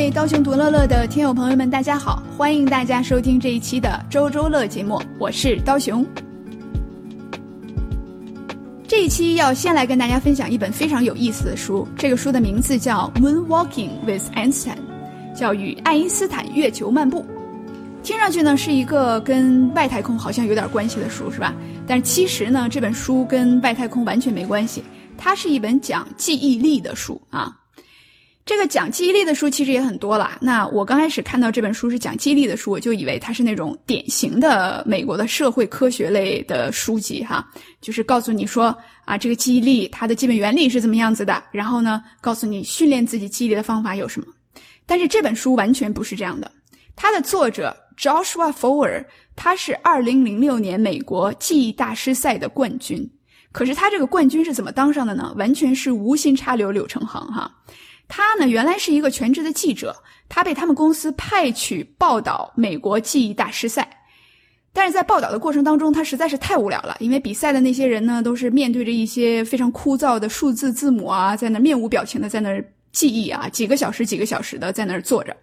位刀熊独乐乐的听友朋友们，大家好！欢迎大家收听这一期的周周乐节目，我是刀熊。这一期要先来跟大家分享一本非常有意思的书，这个书的名字叫《Moonwalking with Einstein》，叫与爱因斯坦月球漫步。听上去呢是一个跟外太空好像有点关系的书，是吧？但是其实呢，这本书跟外太空完全没关系，它是一本讲记忆力的书啊。这个讲记忆力的书其实也很多了。那我刚开始看到这本书是讲记忆力的书，我就以为它是那种典型的美国的社会科学类的书籍哈，就是告诉你说啊，这个记忆力它的基本原理是怎么样子的，然后呢，告诉你训练自己记忆力的方法有什么。但是这本书完全不是这样的。它的作者 Joshua Foer，他是2006年美国记忆大师赛的冠军。可是他这个冠军是怎么当上的呢？完全是无心插柳柳成行哈。他呢，原来是一个全职的记者，他被他们公司派去报道美国记忆大师赛，但是在报道的过程当中，他实在是太无聊了，因为比赛的那些人呢，都是面对着一些非常枯燥的数字字母啊，在那面无表情的在那记忆啊，几个小时几个小时的在那坐着，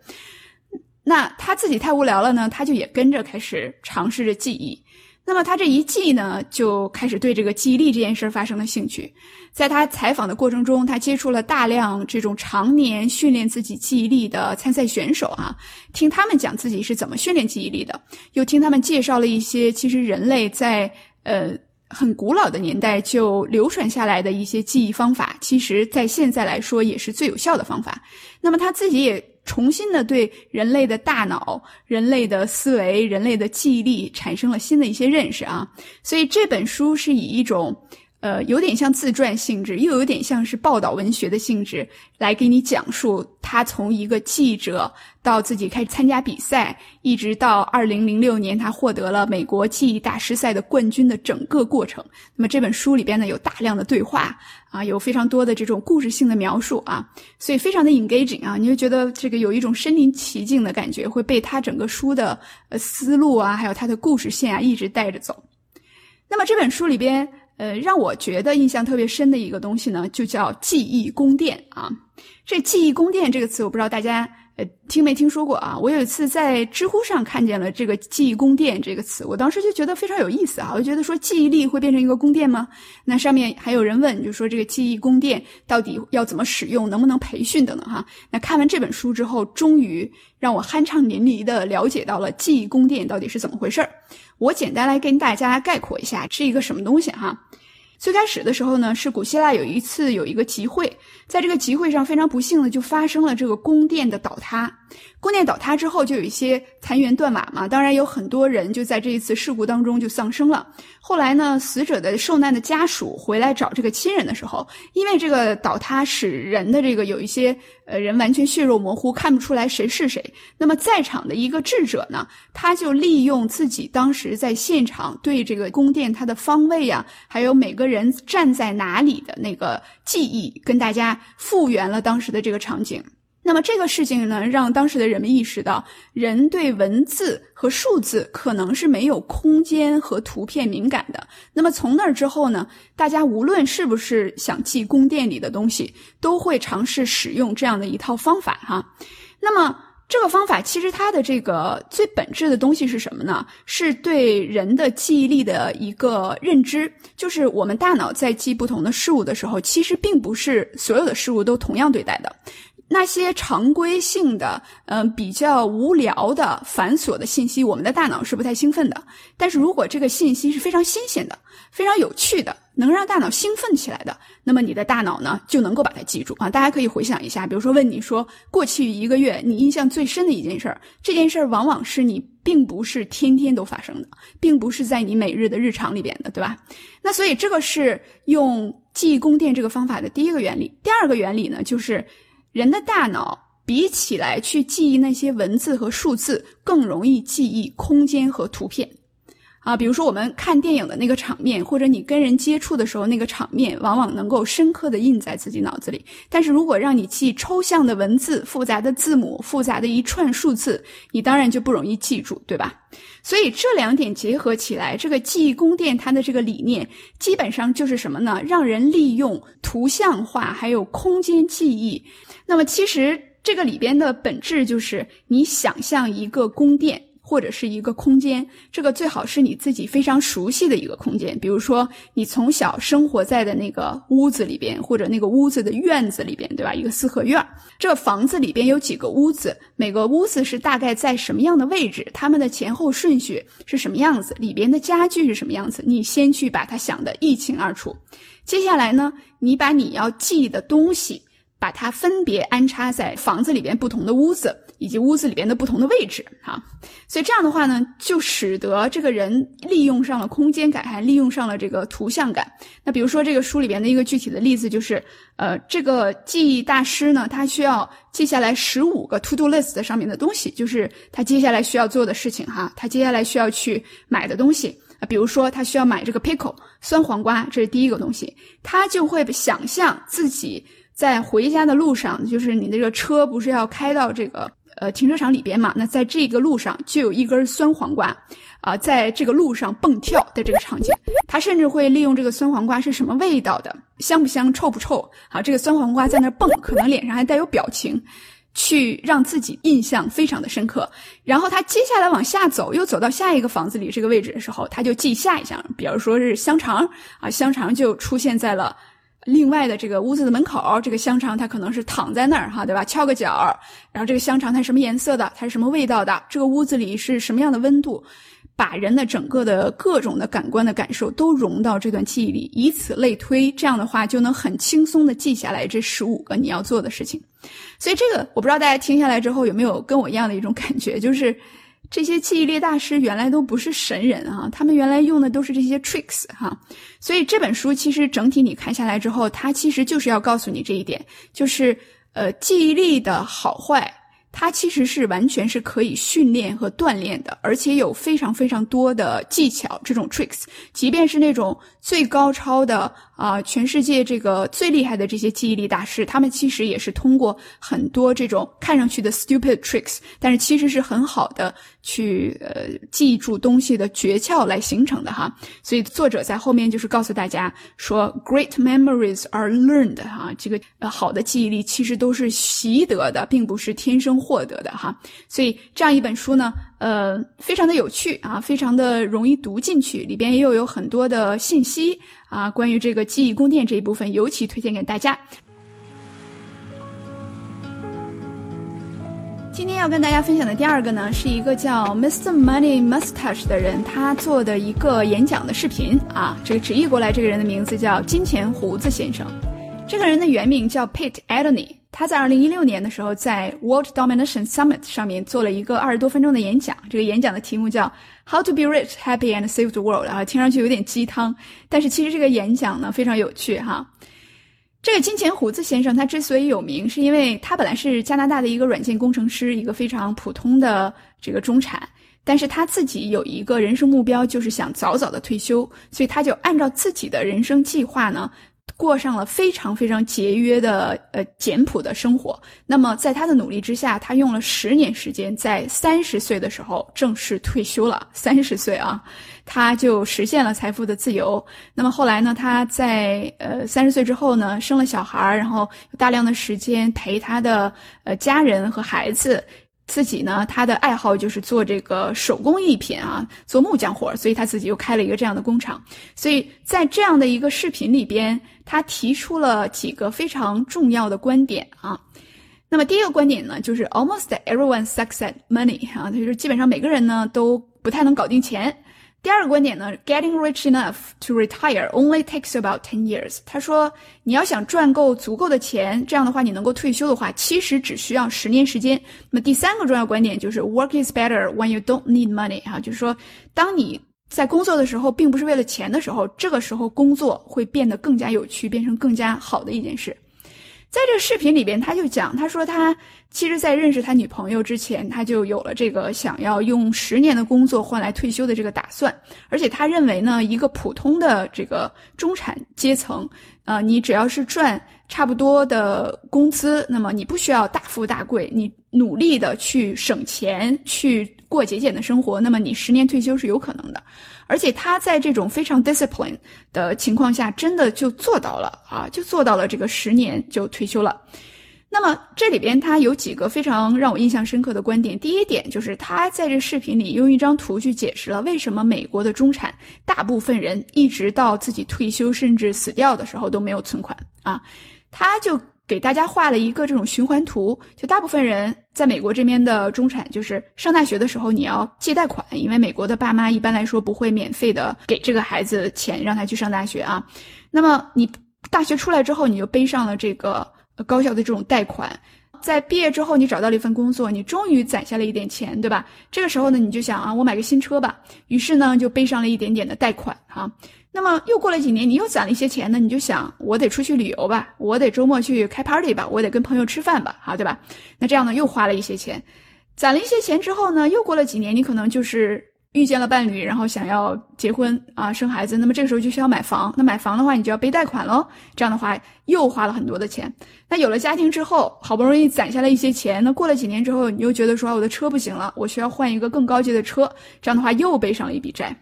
那他自己太无聊了呢，他就也跟着开始尝试着记忆。那么他这一记呢，就开始对这个记忆力这件事儿发生了兴趣。在他采访的过程中，他接触了大量这种常年训练自己记忆力的参赛选手啊，听他们讲自己是怎么训练记忆力的，又听他们介绍了一些其实人类在呃很古老的年代就流传下来的一些记忆方法，其实在现在来说也是最有效的方法。那么他自己也。重新的对人类的大脑、人类的思维、人类的记忆力产生了新的一些认识啊，所以这本书是以一种。呃，有点像自传性质，又有点像是报道文学的性质，来给你讲述他从一个记者到自己开始参加比赛，一直到二零零六年他获得了美国记忆大师赛的冠军的整个过程。那么这本书里边呢，有大量的对话啊，有非常多的这种故事性的描述啊，所以非常的 engaging 啊，你就觉得这个有一种身临其境的感觉，会被他整个书的呃思路啊，还有他的故事线啊一直带着走。那么这本书里边。呃，让我觉得印象特别深的一个东西呢，就叫记忆宫殿啊。这记忆宫殿这个词，我不知道大家。呃，听没听说过啊？我有一次在知乎上看见了这个“记忆宫殿”这个词，我当时就觉得非常有意思啊！我就觉得说记忆力会变成一个宫殿吗？那上面还有人问，就说这个记忆宫殿到底要怎么使用，能不能培训等等哈？那看完这本书之后，终于让我酣畅淋漓的了解到了记忆宫殿到底是怎么回事儿。我简单来跟大家概括一下，是一个什么东西哈？最开始的时候呢，是古希腊有一次有一个集会，在这个集会上非常不幸的就发生了这个宫殿的倒塌。宫殿倒塌之后，就有一些残垣断瓦嘛，当然有很多人就在这一次事故当中就丧生了。后来呢，死者的受难的家属回来找这个亲人的时候，因为这个倒塌使人的这个有一些呃人完全血肉模糊，看不出来谁是谁。那么在场的一个智者呢，他就利用自己当时在现场对这个宫殿它的方位呀，还有每个人站在哪里的那个记忆，跟大家复原了当时的这个场景。那么这个事情呢，让当时的人们意识到，人对文字和数字可能是没有空间和图片敏感的。那么从那儿之后呢，大家无论是不是想记宫殿里的东西，都会尝试使用这样的一套方法哈。那么这个方法其实它的这个最本质的东西是什么呢？是对人的记忆力的一个认知，就是我们大脑在记不同的事物的时候，其实并不是所有的事物都同样对待的。那些常规性的、嗯，比较无聊的、繁琐的信息，我们的大脑是不太兴奋的。但是如果这个信息是非常新鲜的、非常有趣的，能让大脑兴奋起来的，那么你的大脑呢就能够把它记住啊。大家可以回想一下，比如说问你说，过去一个月你印象最深的一件事儿，这件事儿往往是你并不是天天都发生的，并不是在你每日的日常里边的，对吧？那所以这个是用记忆宫殿这个方法的第一个原理。第二个原理呢，就是。人的大脑比起来去记忆那些文字和数字，更容易记忆空间和图片。啊，比如说我们看电影的那个场面，或者你跟人接触的时候那个场面，往往能够深刻的印在自己脑子里。但是如果让你记抽象的文字、复杂的字母、复杂的一串数字，你当然就不容易记住，对吧？所以这两点结合起来，这个记忆宫殿它的这个理念，基本上就是什么呢？让人利用图像化还有空间记忆。那么其实。这个里边的本质就是你想象一个宫殿。或者是一个空间，这个最好是你自己非常熟悉的一个空间，比如说你从小生活在的那个屋子里边，或者那个屋子的院子里边，对吧？一个四合院，这个房子里边有几个屋子，每个屋子是大概在什么样的位置，它们的前后顺序是什么样子，里边的家具是什么样子，你先去把它想得一清二楚。接下来呢，你把你要记的东西，把它分别安插在房子里边不同的屋子。以及屋子里边的不同的位置，哈，所以这样的话呢，就使得这个人利用上了空间感，还利用上了这个图像感。那比如说这个书里边的一个具体的例子就是，呃，这个记忆大师呢，他需要记下来十五个 to do list 上面的东西，就是他接下来需要做的事情，哈，他接下来需要去买的东西啊，比如说他需要买这个 pickle 酸黄瓜，这是第一个东西，他就会想象自己在回家的路上，就是你那个车不是要开到这个。呃，停车场里边嘛，那在这个路上就有一根酸黄瓜，啊，在这个路上蹦跳的这个场景，他甚至会利用这个酸黄瓜是什么味道的，香不香，臭不臭，好，这个酸黄瓜在那蹦，可能脸上还带有表情，去让自己印象非常的深刻。然后他接下来往下走，又走到下一个房子里这个位置的时候，他就记下一项，比如说是香肠，啊，香肠就出现在了。另外的这个屋子的门口，这个香肠它可能是躺在那儿哈，对吧？翘个脚，然后这个香肠它什么颜色的？它是什么味道的？这个屋子里是什么样的温度？把人的整个的各种的感官的感受都融到这段记忆里，以此类推，这样的话就能很轻松的记下来这十五个你要做的事情。所以这个我不知道大家听下来之后有没有跟我一样的一种感觉，就是。这些记忆力大师原来都不是神人啊，他们原来用的都是这些 tricks 哈，所以这本书其实整体你看下来之后，它其实就是要告诉你这一点，就是呃记忆力的好坏。它其实是完全是可以训练和锻炼的，而且有非常非常多的技巧。这种 tricks，即便是那种最高超的啊，全世界这个最厉害的这些记忆力大师，他们其实也是通过很多这种看上去的 stupid tricks，但是其实是很好的去呃记住东西的诀窍来形成的哈。所以作者在后面就是告诉大家说，great memories are learned 哈，这个呃好的记忆力其实都是习得的，并不是天生。获得的哈，所以这样一本书呢，呃，非常的有趣啊，非常的容易读进去，里边又有很多的信息啊，关于这个记忆宫殿这一部分，尤其推荐给大家。今天要跟大家分享的第二个呢，是一个叫 Mr. Money Mustache 的人，他做的一个演讲的视频啊，这个直译过来，这个人的名字叫金钱胡子先生，这个人的原名叫 Pete Adney。他在二零一六年的时候，在 World Domination Summit 上面做了一个二十多分钟的演讲。这个演讲的题目叫 “How to be rich, happy and save the world”，啊，听上去有点鸡汤，但是其实这个演讲呢非常有趣哈。这个金钱胡子先生他之所以有名，是因为他本来是加拿大的一个软件工程师，一个非常普通的这个中产，但是他自己有一个人生目标，就是想早早的退休，所以他就按照自己的人生计划呢。过上了非常非常节约的呃简朴的生活。那么在他的努力之下，他用了十年时间，在三十岁的时候正式退休了。三十岁啊，他就实现了财富的自由。那么后来呢，他在呃三十岁之后呢，生了小孩，然后大量的时间陪他的呃家人和孩子。自己呢，他的爱好就是做这个手工艺品啊，做木匠活所以他自己又开了一个这样的工厂。所以在这样的一个视频里边，他提出了几个非常重要的观点啊。那么第一个观点呢，就是 almost everyone sucks at money 啊，就是基本上每个人呢都不太能搞定钱。第二个观点呢，getting rich enough to retire only takes about ten years。他说，你要想赚够足够的钱，这样的话你能够退休的话，其实只需要十年时间。那么第三个重要观点就是，work is better when you don't need money。哈，就是说，当你在工作的时候，并不是为了钱的时候，这个时候工作会变得更加有趣，变成更加好的一件事。在这个视频里边，他就讲，他说他其实，在认识他女朋友之前，他就有了这个想要用十年的工作换来退休的这个打算。而且他认为呢，一个普通的这个中产阶层，呃，你只要是赚差不多的工资，那么你不需要大富大贵，你努力的去省钱，去过节俭的生活，那么你十年退休是有可能的。而且他在这种非常 discipline 的情况下，真的就做到了啊，就做到了这个十年就退休了。那么这里边他有几个非常让我印象深刻的观点。第一点就是他在这视频里用一张图去解释了为什么美国的中产大部分人一直到自己退休甚至死掉的时候都没有存款啊。他就给大家画了一个这种循环图，就大部分人在美国这边的中产，就是上大学的时候你要借贷款，因为美国的爸妈一般来说不会免费的给这个孩子钱让他去上大学啊。那么你大学出来之后，你就背上了这个。高校的这种贷款，在毕业之后你找到了一份工作，你终于攒下了一点钱，对吧？这个时候呢，你就想啊，我买个新车吧。于是呢，就背上了一点点的贷款哈。那么又过了几年，你又攒了一些钱呢，你就想，我得出去旅游吧，我得周末去开 party 吧，我得跟朋友吃饭吧，好，对吧？那这样呢，又花了一些钱，攒了一些钱之后呢，又过了几年，你可能就是。遇见了伴侣，然后想要结婚啊，生孩子，那么这个时候就需要买房。那买房的话，你就要背贷款喽。这样的话，又花了很多的钱。那有了家庭之后，好不容易攒下了一些钱，那过了几年之后，你又觉得说，我的车不行了，我需要换一个更高级的车。这样的话，又背上了一笔债。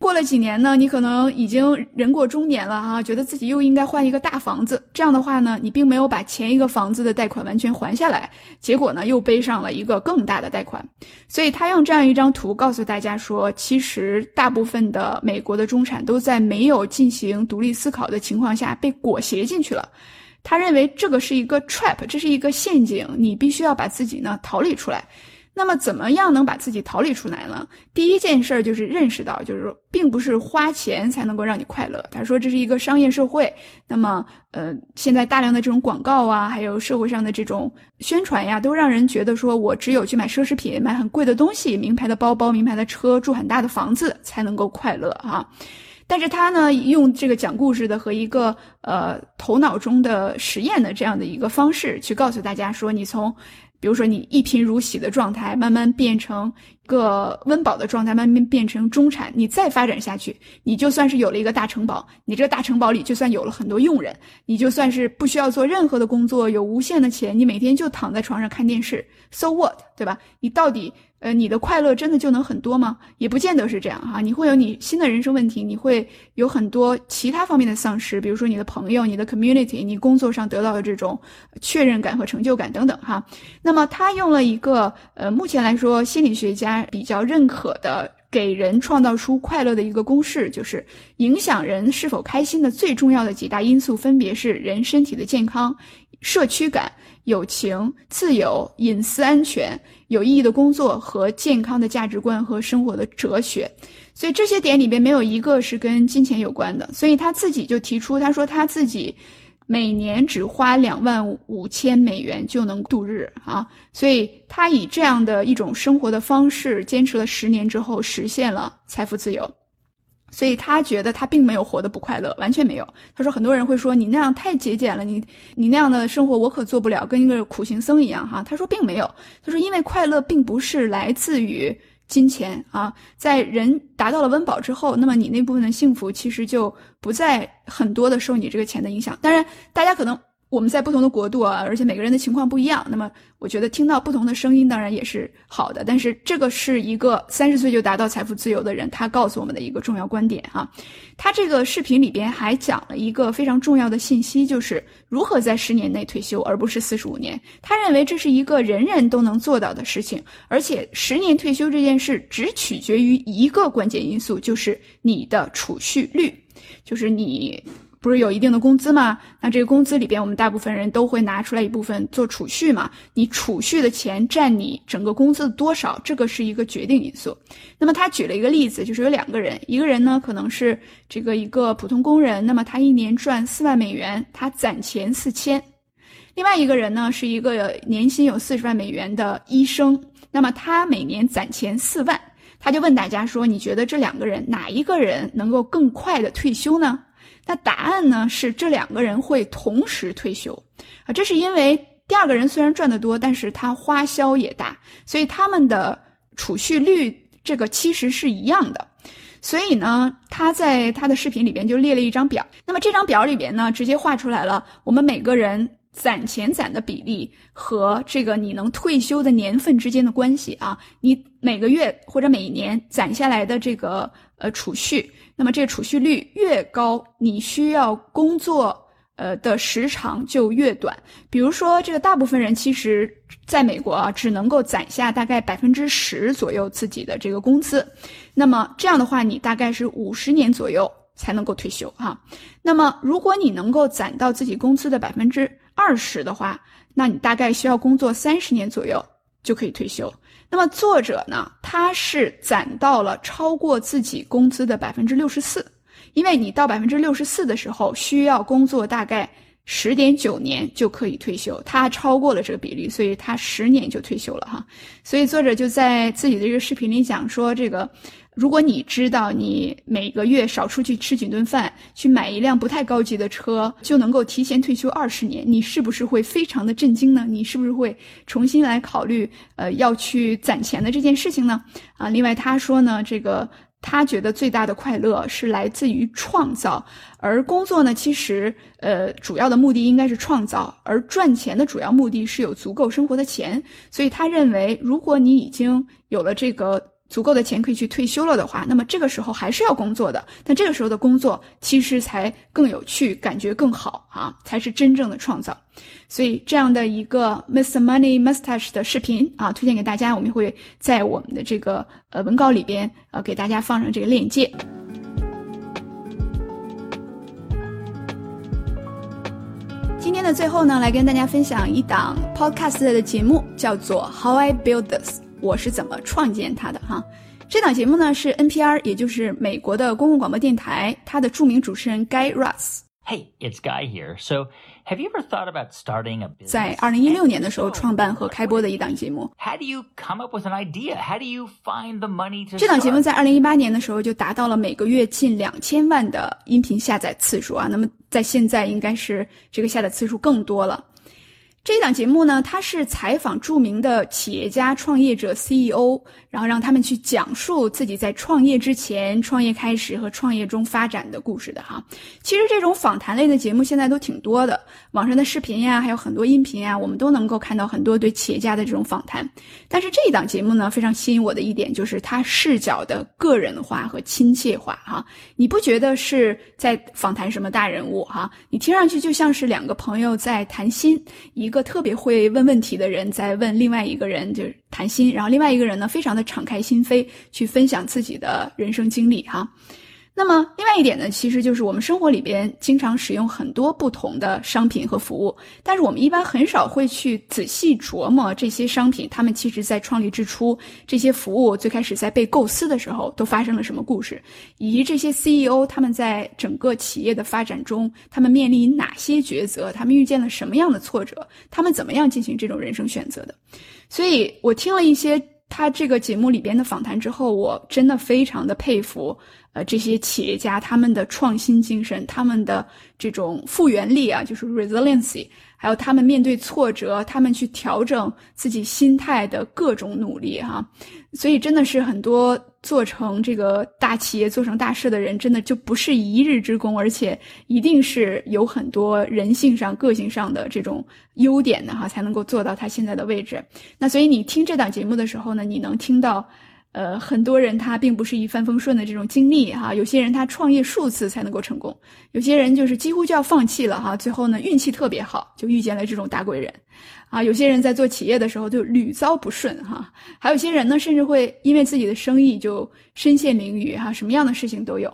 过了几年呢，你可能已经人过中年了哈，觉得自己又应该换一个大房子。这样的话呢，你并没有把前一个房子的贷款完全还下来，结果呢，又背上了一个更大的贷款。所以他用这样一张图告诉大家说，其实大部分的美国的中产都在没有进行独立思考的情况下被裹挟进去了。他认为这个是一个 trap，这是一个陷阱，你必须要把自己呢逃离出来。那么怎么样能把自己逃离出来呢？第一件事儿就是认识到，就是说，并不是花钱才能够让你快乐。他说这是一个商业社会，那么，呃，现在大量的这种广告啊，还有社会上的这种宣传呀，都让人觉得说我只有去买奢侈品、买很贵的东西、名牌的包包、名牌的车、住很大的房子才能够快乐啊。但是他呢，用这个讲故事的和一个呃头脑中的实验的这样的一个方式去告诉大家说，你从。比如说，你一贫如洗的状态，慢慢变成个温饱的状态，慢慢变成中产，你再发展下去，你就算是有了一个大城堡，你这个大城堡里就算有了很多佣人，你就算是不需要做任何的工作，有无限的钱，你每天就躺在床上看电视，so what，对吧？你到底？呃，你的快乐真的就能很多吗？也不见得是这样哈。你会有你新的人生问题，你会有很多其他方面的丧失，比如说你的朋友、你的 community、你工作上得到的这种确认感和成就感等等哈。那么他用了一个呃，目前来说心理学家比较认可的，给人创造出快乐的一个公式，就是影响人是否开心的最重要的几大因素，分别是人身体的健康、社区感。友情、自由、隐私、安全、有意义的工作和健康的价值观和生活的哲学，所以这些点里边没有一个是跟金钱有关的。所以他自己就提出，他说他自己每年只花两万五千美元就能度日啊，所以他以这样的一种生活的方式坚持了十年之后，实现了财富自由。所以他觉得他并没有活得不快乐，完全没有。他说很多人会说你那样太节俭了，你你那样的生活我可做不了，跟一个苦行僧一样哈。他说并没有，他说因为快乐并不是来自于金钱啊，在人达到了温饱之后，那么你那部分的幸福其实就不再很多的受你这个钱的影响。当然，大家可能。我们在不同的国度啊，而且每个人的情况不一样。那么，我觉得听到不同的声音当然也是好的。但是，这个是一个三十岁就达到财富自由的人，他告诉我们的一个重要观点啊。他这个视频里边还讲了一个非常重要的信息，就是如何在十年内退休，而不是四十五年。他认为这是一个人人都能做到的事情，而且十年退休这件事只取决于一个关键因素，就是你的储蓄率，就是你。不是有一定的工资吗？那这个工资里边，我们大部分人都会拿出来一部分做储蓄嘛。你储蓄的钱占你整个工资的多少，这个是一个决定因素。那么他举了一个例子，就是有两个人，一个人呢可能是这个一个普通工人，那么他一年赚四万美元，他攒钱四千；另外一个人呢是一个年薪有四十万美元的医生，那么他每年攒钱四万。他就问大家说：“你觉得这两个人哪一个人能够更快的退休呢？”那答案呢是这两个人会同时退休，啊，这是因为第二个人虽然赚得多，但是他花销也大，所以他们的储蓄率这个其实是一样的。所以呢，他在他的视频里边就列了一张表，那么这张表里边呢，直接画出来了我们每个人攒钱攒的比例和这个你能退休的年份之间的关系啊，你每个月或者每年攒下来的这个呃储蓄。那么这个储蓄率越高，你需要工作，呃的时长就越短。比如说，这个大部分人其实在美国啊，只能够攒下大概百分之十左右自己的这个工资。那么这样的话，你大概是五十年左右才能够退休哈。那么如果你能够攒到自己工资的百分之二十的话，那你大概需要工作三十年左右就可以退休。那么作者呢，他是攒到了超过自己工资的百分之六十四，因为你到百分之六十四的时候需要工作大概十点九年就可以退休，他超过了这个比例，所以他十年就退休了哈。所以作者就在自己的这个视频里讲说这个。如果你知道你每个月少出去吃几顿饭，去买一辆不太高级的车，就能够提前退休二十年，你是不是会非常的震惊呢？你是不是会重新来考虑，呃，要去攒钱的这件事情呢？啊，另外他说呢，这个他觉得最大的快乐是来自于创造，而工作呢，其实呃主要的目的应该是创造，而赚钱的主要目的是有足够生活的钱，所以他认为，如果你已经有了这个。足够的钱可以去退休了的话，那么这个时候还是要工作的，但这个时候的工作其实才更有趣，感觉更好啊，才是真正的创造。所以这样的一个 Mr. Money Mustache 的视频啊，推荐给大家，我们会在我们的这个呃文稿里边呃给大家放上这个链接。今天的最后呢，来跟大家分享一档 Podcast 的节目，叫做 How I Build This。我是怎么创建它的哈？这档节目呢是 NPR，也就是美国的公共广播电台，它的著名主持人 Guy Raz。Hey, it's Guy here. So, have you ever thought about starting a business? 在二零一六年的时候创办和开播的一档节目。How do you come up with an idea? How do you find the money to? 这档节目在二零一八年的时候就达到了每个月近两千万的音频下载次数啊。那么在现在应该是这个下载次数更多了。这档节目呢，它是采访著名的企业家、创业者、CEO，然后让他们去讲述自己在创业之前、创业开始和创业中发展的故事的哈。其实这种访谈类的节目现在都挺多的，网上的视频呀，还有很多音频呀，我们都能够看到很多对企业家的这种访谈。但是这一档节目呢，非常吸引我的一点就是它视角的个人化和亲切化哈。你不觉得是在访谈什么大人物哈？你听上去就像是两个朋友在谈心一。一个特别会问问题的人在问另外一个人，就是谈心，然后另外一个人呢，非常的敞开心扉去分享自己的人生经历哈。那么，另外一点呢，其实就是我们生活里边经常使用很多不同的商品和服务，但是我们一般很少会去仔细琢磨这些商品，他们其实在创立之初，这些服务最开始在被构思的时候都发生了什么故事，以及这些 CEO 他们在整个企业的发展中，他们面临哪些抉择，他们遇见了什么样的挫折，他们怎么样进行这种人生选择的。所以我听了一些他这个节目里边的访谈之后，我真的非常的佩服。呃，这些企业家他们的创新精神，他们的这种复原力啊，就是 resiliency，还有他们面对挫折，他们去调整自己心态的各种努力哈。所以真的是很多做成这个大企业、做成大事的人，真的就不是一日之功，而且一定是有很多人性上、个性上的这种优点的哈，才能够做到他现在的位置。那所以你听这档节目的时候呢，你能听到。呃，很多人他并不是一帆风顺的这种经历哈，有些人他创业数次才能够成功，有些人就是几乎就要放弃了哈，最后呢运气特别好，就遇见了这种大贵人，啊，有些人在做企业的时候就屡遭不顺哈，还有些人呢甚至会因为自己的生意就身陷囹圄哈，什么样的事情都有。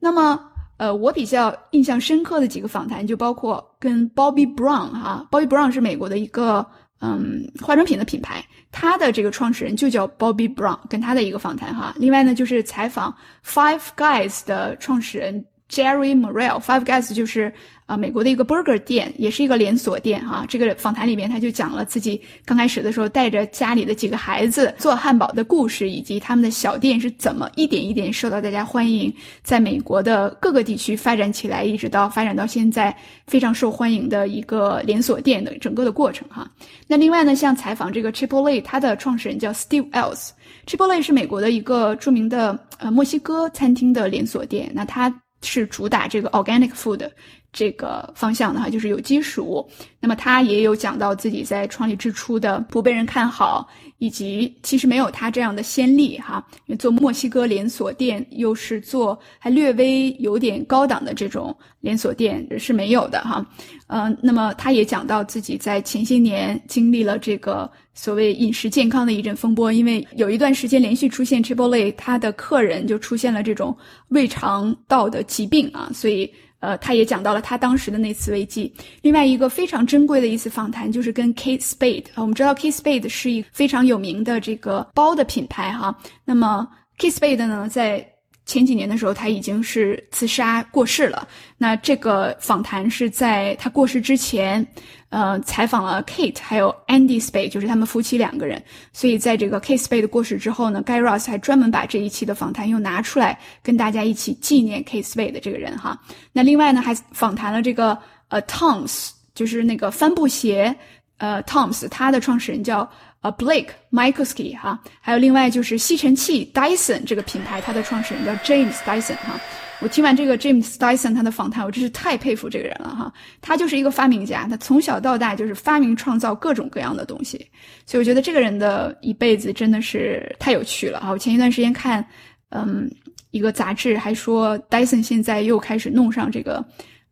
那么，呃，我比较印象深刻的几个访谈就包括跟 Bobby Brown 哈，Bobby Brown 是美国的一个。嗯，化妆品的品牌，它的这个创始人就叫 Bobby Brown，跟他的一个访谈哈。另外呢，就是采访 Five Guys 的创始人 Jerry Morrell。Five Guys 就是。啊，美国的一个 burger 店，也是一个连锁店哈。这个访谈里面，他就讲了自己刚开始的时候带着家里的几个孩子做汉堡的故事，以及他们的小店是怎么一点一点受到大家欢迎，在美国的各个地区发展起来，一直到发展到现在非常受欢迎的一个连锁店的整个的过程哈。那另外呢，像采访这个 Chipotle，它的创始人叫 Steve Ells，Chipotle 是美国的一个著名的呃墨西哥餐厅的连锁店，那它是主打这个 organic food。这个方向的哈，就是有机食物。那么他也有讲到自己在创立之初的不被人看好，以及其实没有他这样的先例哈。因为做墨西哥连锁店，又是做还略微有点高档的这种连锁店是没有的哈。嗯，那么他也讲到自己在前些年经历了这个所谓饮食健康的一阵风波，因为有一段时间连续出现 Chipotle，他的客人就出现了这种胃肠道的疾病啊，所以。呃，他也讲到了他当时的那次危机。另外一个非常珍贵的一次访谈，就是跟 Kate Spade 啊，我们知道 Kate Spade 是一个非常有名的这个包的品牌哈。那么 Kate Spade 呢，在前几年的时候，他已经是自杀过世了。那这个访谈是在他过世之前，呃，采访了 Kate 还有 Andy Spade，就是他们夫妻两个人。所以在这个 Kate Spade 过世之后呢，Guy Ross 还专门把这一期的访谈又拿出来跟大家一起纪念 Kate Spade 这个人哈。那另外呢，还访谈了这个呃 Toms，就是那个帆布鞋呃 Toms，他的创始人叫。呃，Blake Michalski 哈，还有另外就是吸尘器 Dyson 这个品牌，它的创始人叫 James Dyson 哈。我听完这个 James Dyson 他的访谈，我真是太佩服这个人了哈。他就是一个发明家，他从小到大就是发明创造各种各样的东西，所以我觉得这个人的一辈子真的是太有趣了哈。我前一段时间看，嗯，一个杂志还说 Dyson 现在又开始弄上这个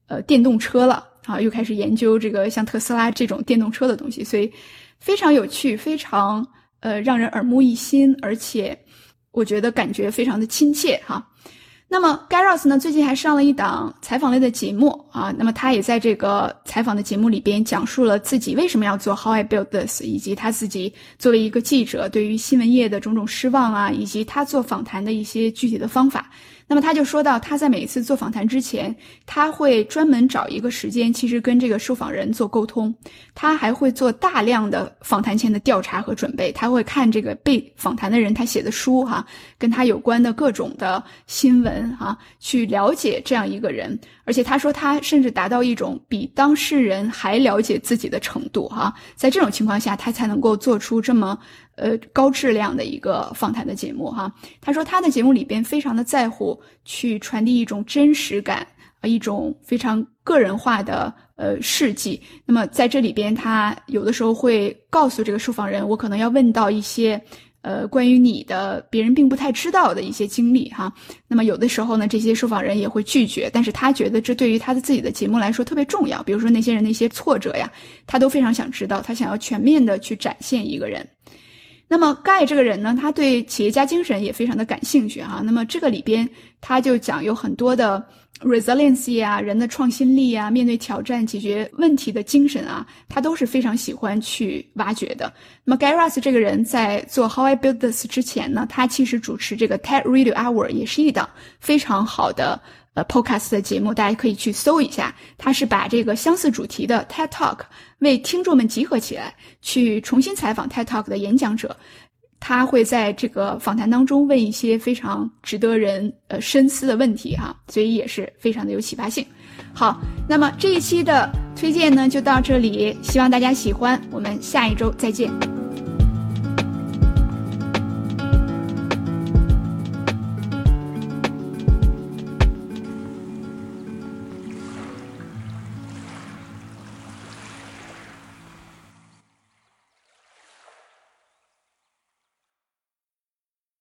呃电动车了啊，又开始研究这个像特斯拉这种电动车的东西，所以。非常有趣，非常呃让人耳目一新，而且我觉得感觉非常的亲切哈。那么 Garros 呢，最近还上了一档采访类的节目啊。那么他也在这个采访的节目里边讲述了自己为什么要做 How I Built This，以及他自己作为一个记者对于新闻业的种种失望啊，以及他做访谈的一些具体的方法。那么他就说到，他在每一次做访谈之前，他会专门找一个时间，其实跟这个受访人做沟通。他还会做大量的访谈前的调查和准备，他会看这个被访谈的人他写的书哈，跟他有关的各种的新闻哈，去了解这样一个人。而且他说，他甚至达到一种比当事人还了解自己的程度哈。在这种情况下，他才能够做出这么。呃，高质量的一个访谈的节目哈。他说他的节目里边非常的在乎去传递一种真实感，一种非常个人化的呃事迹。那么在这里边，他有的时候会告诉这个受访人，我可能要问到一些呃关于你的别人并不太知道的一些经历哈。那么有的时候呢，这些受访人也会拒绝，但是他觉得这对于他的自己的节目来说特别重要。比如说那些人的一些挫折呀，他都非常想知道，他想要全面的去展现一个人。那么盖这个人呢，他对企业家精神也非常的感兴趣哈。那么这个里边他就讲有很多的 resilience 啊，人的创新力啊，面对挑战解决问题的精神啊，他都是非常喜欢去挖掘的。那么 Gary Raz 这个人在做 How I Built This 之前呢，他其实主持这个 TED Radio Hour 也是一档非常好的。呃，Podcast 的节目大家可以去搜一下，他是把这个相似主题的 TED Talk 为听众们集合起来，去重新采访 TED Talk 的演讲者，他会在这个访谈当中问一些非常值得人呃深思的问题哈，所以也是非常的有启发性。好，那么这一期的推荐呢就到这里，希望大家喜欢，我们下一周再见。